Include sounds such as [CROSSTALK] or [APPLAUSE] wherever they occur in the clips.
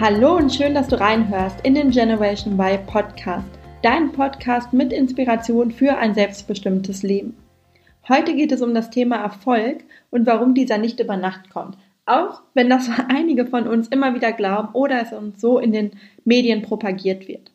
Hallo und schön, dass du reinhörst in den Generation Y Podcast, dein Podcast mit Inspiration für ein selbstbestimmtes Leben. Heute geht es um das Thema Erfolg und warum dieser nicht über Nacht kommt. Auch wenn das [LAUGHS] einige von uns immer wieder glauben oder es uns so in den Medien propagiert wird.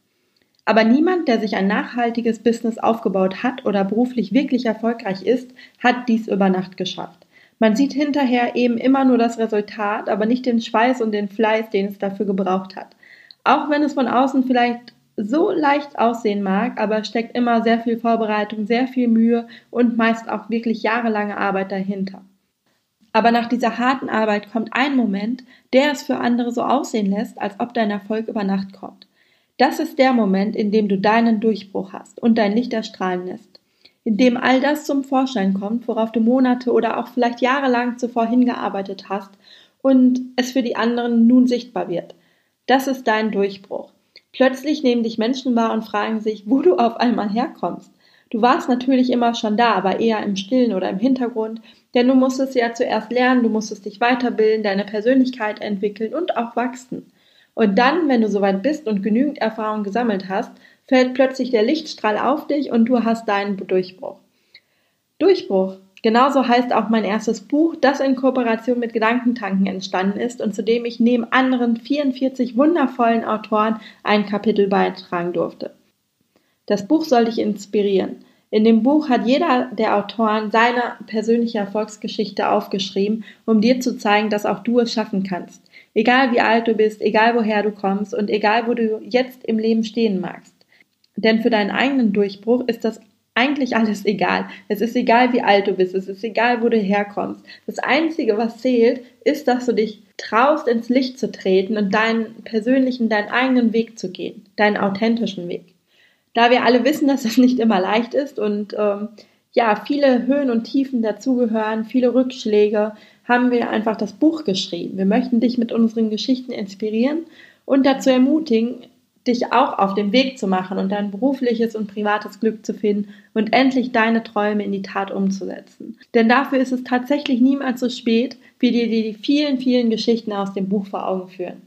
Aber niemand, der sich ein nachhaltiges Business aufgebaut hat oder beruflich wirklich erfolgreich ist, hat dies über Nacht geschafft. Man sieht hinterher eben immer nur das Resultat, aber nicht den Schweiß und den Fleiß, den es dafür gebraucht hat. Auch wenn es von außen vielleicht so leicht aussehen mag, aber steckt immer sehr viel Vorbereitung, sehr viel Mühe und meist auch wirklich jahrelange Arbeit dahinter. Aber nach dieser harten Arbeit kommt ein Moment, der es für andere so aussehen lässt, als ob dein Erfolg über Nacht kommt. Das ist der Moment, in dem du deinen Durchbruch hast und dein Licht erstrahlen lässt in dem all das zum Vorschein kommt, worauf du Monate oder auch vielleicht jahrelang zuvor hingearbeitet hast und es für die anderen nun sichtbar wird. Das ist dein Durchbruch. Plötzlich nehmen dich Menschen wahr und fragen sich, wo du auf einmal herkommst. Du warst natürlich immer schon da, aber eher im Stillen oder im Hintergrund, denn du musstest ja zuerst lernen, du musstest dich weiterbilden, deine Persönlichkeit entwickeln und auch wachsen. Und dann, wenn du soweit bist und genügend Erfahrung gesammelt hast, fällt plötzlich der Lichtstrahl auf dich und du hast deinen Durchbruch. Durchbruch. Genauso heißt auch mein erstes Buch, das in Kooperation mit Gedankentanken entstanden ist und zu dem ich neben anderen 44 wundervollen Autoren ein Kapitel beitragen durfte. Das Buch soll dich inspirieren. In dem Buch hat jeder der Autoren seine persönliche Erfolgsgeschichte aufgeschrieben, um dir zu zeigen, dass auch du es schaffen kannst. Egal wie alt du bist, egal woher du kommst und egal wo du jetzt im Leben stehen magst. Denn für deinen eigenen Durchbruch ist das eigentlich alles egal. Es ist egal, wie alt du bist. Es ist egal, wo du herkommst. Das Einzige, was zählt, ist, dass du dich traust, ins Licht zu treten und deinen persönlichen, deinen eigenen Weg zu gehen. Deinen authentischen Weg. Da wir alle wissen, dass das nicht immer leicht ist und ähm, ja, viele Höhen und Tiefen dazugehören, viele Rückschläge, haben wir einfach das Buch geschrieben. Wir möchten dich mit unseren Geschichten inspirieren und dazu ermutigen, dich auch auf den Weg zu machen und dein berufliches und privates Glück zu finden und endlich deine Träume in die Tat umzusetzen. Denn dafür ist es tatsächlich niemals so spät, wie dir die vielen, vielen Geschichten aus dem Buch vor Augen führen.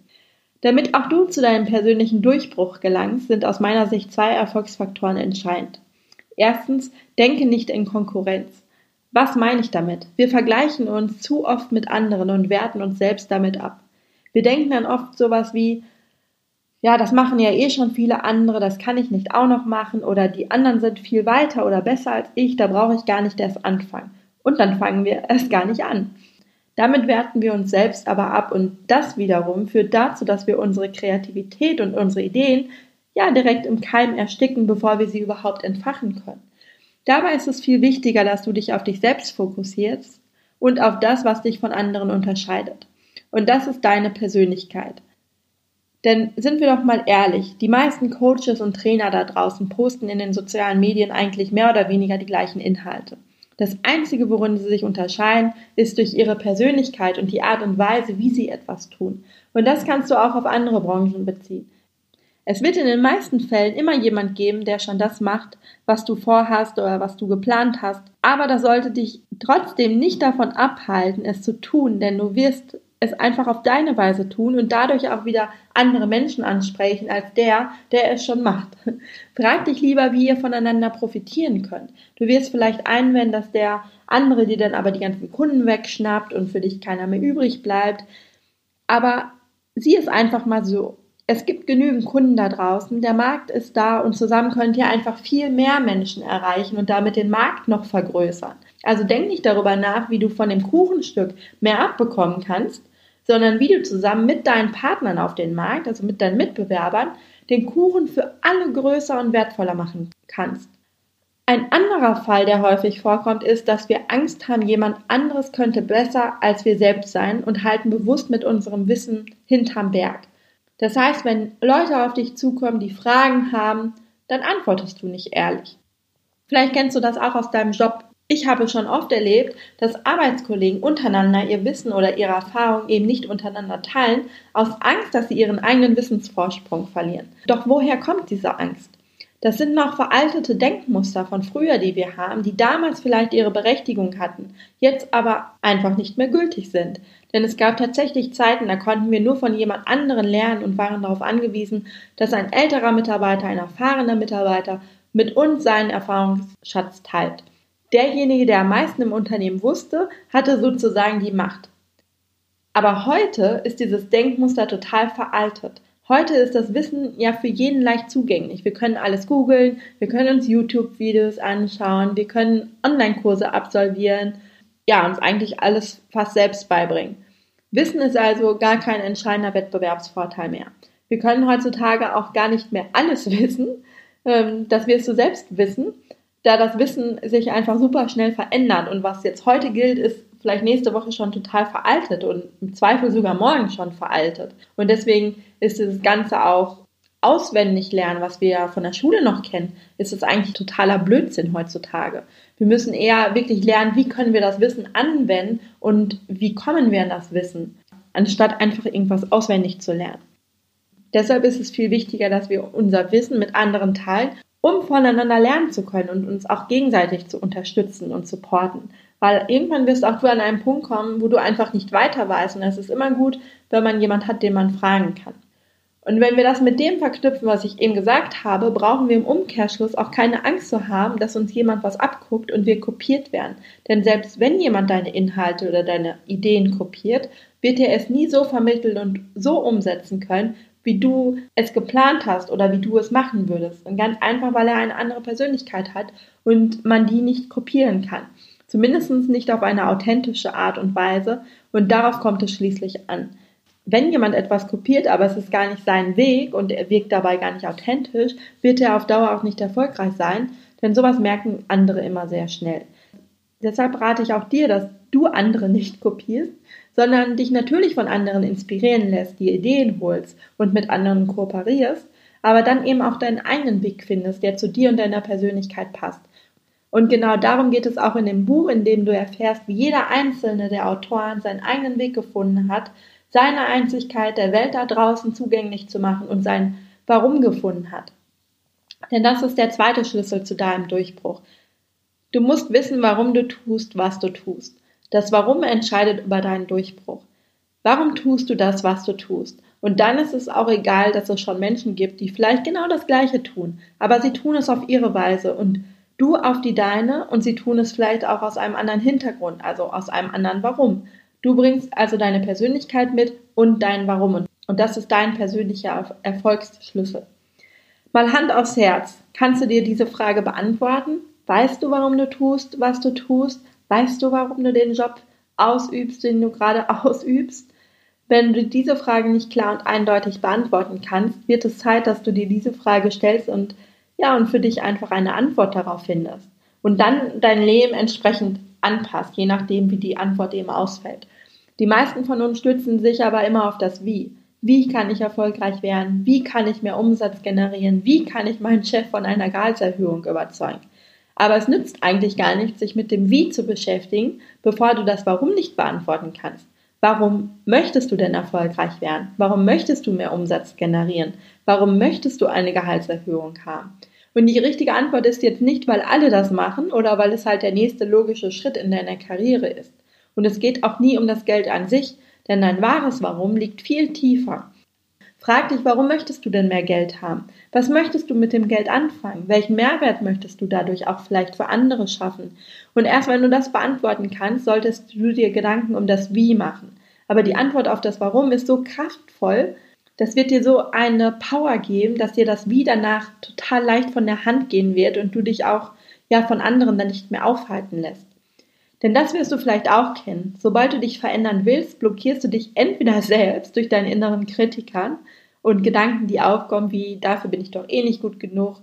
Damit auch du zu deinem persönlichen Durchbruch gelangst, sind aus meiner Sicht zwei Erfolgsfaktoren entscheidend. Erstens, denke nicht in Konkurrenz. Was meine ich damit? Wir vergleichen uns zu oft mit anderen und werten uns selbst damit ab. Wir denken dann oft sowas wie, ja, das machen ja eh schon viele andere, das kann ich nicht auch noch machen oder die anderen sind viel weiter oder besser als ich, da brauche ich gar nicht erst anfangen. Und dann fangen wir [LAUGHS] erst gar nicht an. Damit werten wir uns selbst aber ab und das wiederum führt dazu, dass wir unsere Kreativität und unsere Ideen ja direkt im Keim ersticken, bevor wir sie überhaupt entfachen können. Dabei ist es viel wichtiger, dass du dich auf dich selbst fokussierst und auf das, was dich von anderen unterscheidet. Und das ist deine Persönlichkeit. Denn sind wir doch mal ehrlich, die meisten Coaches und Trainer da draußen posten in den sozialen Medien eigentlich mehr oder weniger die gleichen Inhalte. Das Einzige, worin sie sich unterscheiden, ist durch ihre Persönlichkeit und die Art und Weise, wie sie etwas tun. Und das kannst du auch auf andere Branchen beziehen. Es wird in den meisten Fällen immer jemand geben, der schon das macht, was du vorhast oder was du geplant hast. Aber das sollte dich trotzdem nicht davon abhalten, es zu tun, denn du wirst es einfach auf deine Weise tun und dadurch auch wieder andere Menschen ansprechen als der, der es schon macht. [LAUGHS] Frag dich lieber, wie ihr voneinander profitieren könnt. Du wirst vielleicht einwenden, dass der andere dir dann aber die ganzen Kunden wegschnappt und für dich keiner mehr übrig bleibt. Aber sieh es einfach mal so. Es gibt genügend Kunden da draußen, der Markt ist da und zusammen könnt ihr einfach viel mehr Menschen erreichen und damit den Markt noch vergrößern. Also denk nicht darüber nach, wie du von dem Kuchenstück mehr abbekommen kannst, sondern wie du zusammen mit deinen Partnern auf den Markt, also mit deinen Mitbewerbern, den Kuchen für alle größer und wertvoller machen kannst. Ein anderer Fall, der häufig vorkommt, ist, dass wir Angst haben, jemand anderes könnte besser als wir selbst sein und halten bewusst mit unserem Wissen hinterm Berg. Das heißt, wenn Leute auf dich zukommen, die Fragen haben, dann antwortest du nicht ehrlich. Vielleicht kennst du das auch aus deinem Job. Ich habe schon oft erlebt, dass Arbeitskollegen untereinander ihr Wissen oder ihre Erfahrung eben nicht untereinander teilen, aus Angst, dass sie ihren eigenen Wissensvorsprung verlieren. Doch woher kommt diese Angst? Das sind noch veraltete Denkmuster von früher, die wir haben, die damals vielleicht ihre Berechtigung hatten, jetzt aber einfach nicht mehr gültig sind. Denn es gab tatsächlich Zeiten, da konnten wir nur von jemand anderen lernen und waren darauf angewiesen, dass ein älterer Mitarbeiter, ein erfahrener Mitarbeiter mit uns seinen Erfahrungsschatz teilt. Derjenige, der am meisten im Unternehmen wusste, hatte sozusagen die Macht. Aber heute ist dieses Denkmuster total veraltet. Heute ist das Wissen ja für jeden leicht zugänglich. Wir können alles googeln, wir können uns YouTube-Videos anschauen, wir können Online-Kurse absolvieren, ja, uns eigentlich alles fast selbst beibringen. Wissen ist also gar kein entscheidender Wettbewerbsvorteil mehr. Wir können heutzutage auch gar nicht mehr alles [LAUGHS] wissen, ähm, dass wir es so selbst wissen, da das Wissen sich einfach super schnell verändert und was jetzt heute gilt, ist vielleicht nächste Woche schon total veraltet und im Zweifel sogar morgen schon veraltet. Und deswegen ist das Ganze auch auswendig lernen, was wir ja von der Schule noch kennen, ist es eigentlich totaler Blödsinn heutzutage. Wir müssen eher wirklich lernen, wie können wir das Wissen anwenden und wie kommen wir an das Wissen, anstatt einfach irgendwas auswendig zu lernen. Deshalb ist es viel wichtiger, dass wir unser Wissen mit anderen teilen, um voneinander lernen zu können und uns auch gegenseitig zu unterstützen und supporten. Weil irgendwann wirst auch du an einen Punkt kommen, wo du einfach nicht weiter weißt. Und es ist immer gut, wenn man jemand hat, den man fragen kann. Und wenn wir das mit dem verknüpfen, was ich eben gesagt habe, brauchen wir im Umkehrschluss auch keine Angst zu haben, dass uns jemand was abguckt und wir kopiert werden. Denn selbst wenn jemand deine Inhalte oder deine Ideen kopiert, wird er es nie so vermitteln und so umsetzen können, wie du es geplant hast oder wie du es machen würdest. Und ganz einfach, weil er eine andere Persönlichkeit hat und man die nicht kopieren kann. Zumindest nicht auf eine authentische Art und Weise. Und darauf kommt es schließlich an. Wenn jemand etwas kopiert, aber es ist gar nicht sein Weg und er wirkt dabei gar nicht authentisch, wird er auf Dauer auch nicht erfolgreich sein, denn sowas merken andere immer sehr schnell. Deshalb rate ich auch dir, dass du andere nicht kopierst, sondern dich natürlich von anderen inspirieren lässt, die Ideen holst und mit anderen kooperierst, aber dann eben auch deinen eigenen Weg findest, der zu dir und deiner Persönlichkeit passt. Und genau darum geht es auch in dem Buch, in dem du erfährst, wie jeder einzelne der Autoren seinen eigenen Weg gefunden hat, seine Einzigkeit der Welt da draußen zugänglich zu machen und sein Warum gefunden hat. Denn das ist der zweite Schlüssel zu deinem Durchbruch. Du musst wissen, warum du tust, was du tust. Das Warum entscheidet über deinen Durchbruch. Warum tust du das, was du tust? Und dann ist es auch egal, dass es schon Menschen gibt, die vielleicht genau das Gleiche tun, aber sie tun es auf ihre Weise und du auf die deine und sie tun es vielleicht auch aus einem anderen Hintergrund, also aus einem anderen Warum. Du bringst also deine Persönlichkeit mit und dein Warum und das ist dein persönlicher Erfolgsschlüssel. Mal Hand aufs Herz. Kannst du dir diese Frage beantworten? Weißt du, warum du tust, was du tust? Weißt du, warum du den Job ausübst, den du gerade [LAUGHS] ausübst? Wenn du diese Frage nicht klar und eindeutig beantworten kannst, wird es Zeit, dass du dir diese Frage stellst und ja, und für dich einfach eine Antwort darauf findest. Und dann dein Leben entsprechend anpasst, je nachdem, wie die Antwort eben ausfällt. Die meisten von uns stützen sich aber immer auf das Wie. Wie kann ich erfolgreich werden? Wie kann ich mehr Umsatz generieren? Wie kann ich meinen Chef von einer Gehaltserhöhung überzeugen? Aber es nützt eigentlich gar nichts, sich mit dem Wie zu beschäftigen, bevor du das Warum nicht beantworten kannst. Warum möchtest du denn erfolgreich werden? Warum möchtest du mehr Umsatz generieren? Warum möchtest du eine Gehaltserhöhung haben? Und die richtige Antwort ist jetzt nicht, weil alle das machen oder weil es halt der nächste logische Schritt in deiner Karriere ist. Und es geht auch nie um das Geld an sich, denn dein wahres Warum liegt viel tiefer. Frag dich, warum möchtest du denn mehr Geld haben? Was möchtest du mit dem Geld anfangen? Welchen Mehrwert möchtest du dadurch auch vielleicht für andere schaffen? Und erst wenn du das beantworten kannst, solltest du dir Gedanken um das Wie machen. Aber die Antwort auf das Warum ist so kraftvoll, das wird dir so eine Power geben, dass dir das Wie danach total leicht von der Hand gehen wird und du dich auch ja von anderen dann nicht mehr aufhalten lässt. Denn das wirst du vielleicht auch kennen. Sobald du dich verändern willst, blockierst du dich entweder [LAUGHS] selbst durch deinen inneren Kritikern und Gedanken, die aufkommen, wie dafür bin ich doch eh nicht gut genug.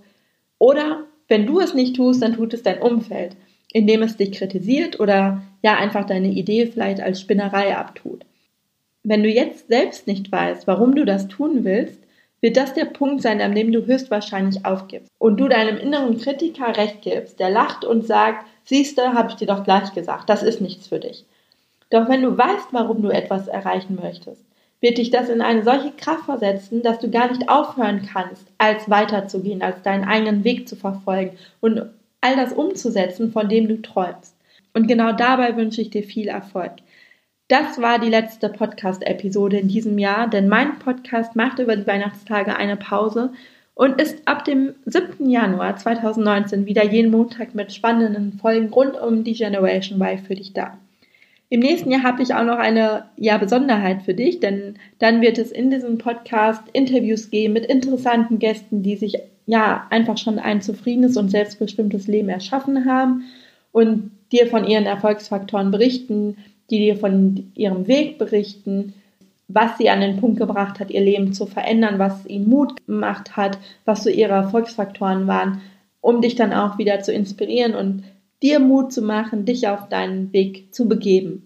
Oder wenn du es nicht tust, dann tut es dein Umfeld, indem es dich kritisiert oder ja einfach deine Idee vielleicht als Spinnerei abtut. Wenn du jetzt selbst nicht weißt, warum du das tun willst, wird das der Punkt sein, an dem du höchstwahrscheinlich aufgibst und du deinem inneren Kritiker recht gibst, der lacht und sagt, siehste, habe ich dir doch gleich gesagt, das ist nichts für dich. Doch wenn du weißt, warum du etwas erreichen möchtest, wird dich das in eine solche Kraft versetzen, dass du gar nicht aufhören kannst, als weiterzugehen, als deinen eigenen Weg zu verfolgen und all das umzusetzen, von dem du träumst. Und genau dabei wünsche ich dir viel Erfolg. Das war die letzte Podcast-Episode in diesem Jahr, denn mein Podcast macht über die Weihnachtstage eine Pause und ist ab dem 7. Januar 2019 wieder jeden Montag mit spannenden Folgen rund um die Generation Y für dich da. Im nächsten Jahr habe ich auch noch eine ja, Besonderheit für dich, denn dann wird es in diesem Podcast Interviews geben mit interessanten Gästen, die sich ja einfach schon ein zufriedenes und selbstbestimmtes Leben erschaffen haben und dir von ihren Erfolgsfaktoren berichten, die dir von ihrem Weg berichten, was sie an den Punkt gebracht hat, ihr Leben zu verändern, was ihnen Mut gemacht hat, was so ihre Erfolgsfaktoren waren, um dich dann auch wieder zu inspirieren und dir Mut zu machen, dich auf deinen Weg zu begeben.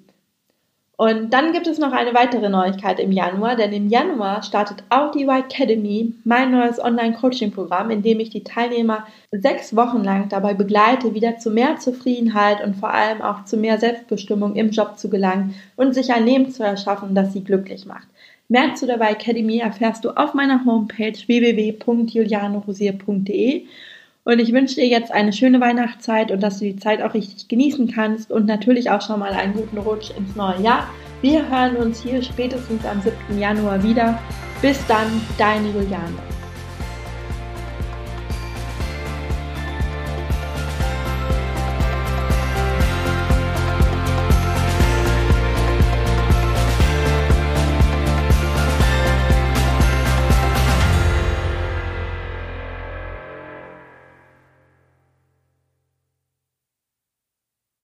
Und dann gibt es noch eine weitere Neuigkeit im Januar, denn im Januar startet auch die Y Academy, mein neues Online-Coaching-Programm, in dem ich die Teilnehmer sechs Wochen lang dabei begleite, wieder zu mehr Zufriedenheit und vor allem auch zu mehr Selbstbestimmung im Job zu gelangen und sich ein Leben zu erschaffen, das sie glücklich macht. Mehr zu der Y Academy erfährst du auf meiner Homepage www.julianerosier.de und ich wünsche dir jetzt eine schöne Weihnachtszeit und dass du die Zeit auch richtig genießen kannst und natürlich auch schon mal einen guten Rutsch ins neue Jahr. Wir hören uns hier spätestens am 7. Januar wieder. Bis dann, deine Juliane.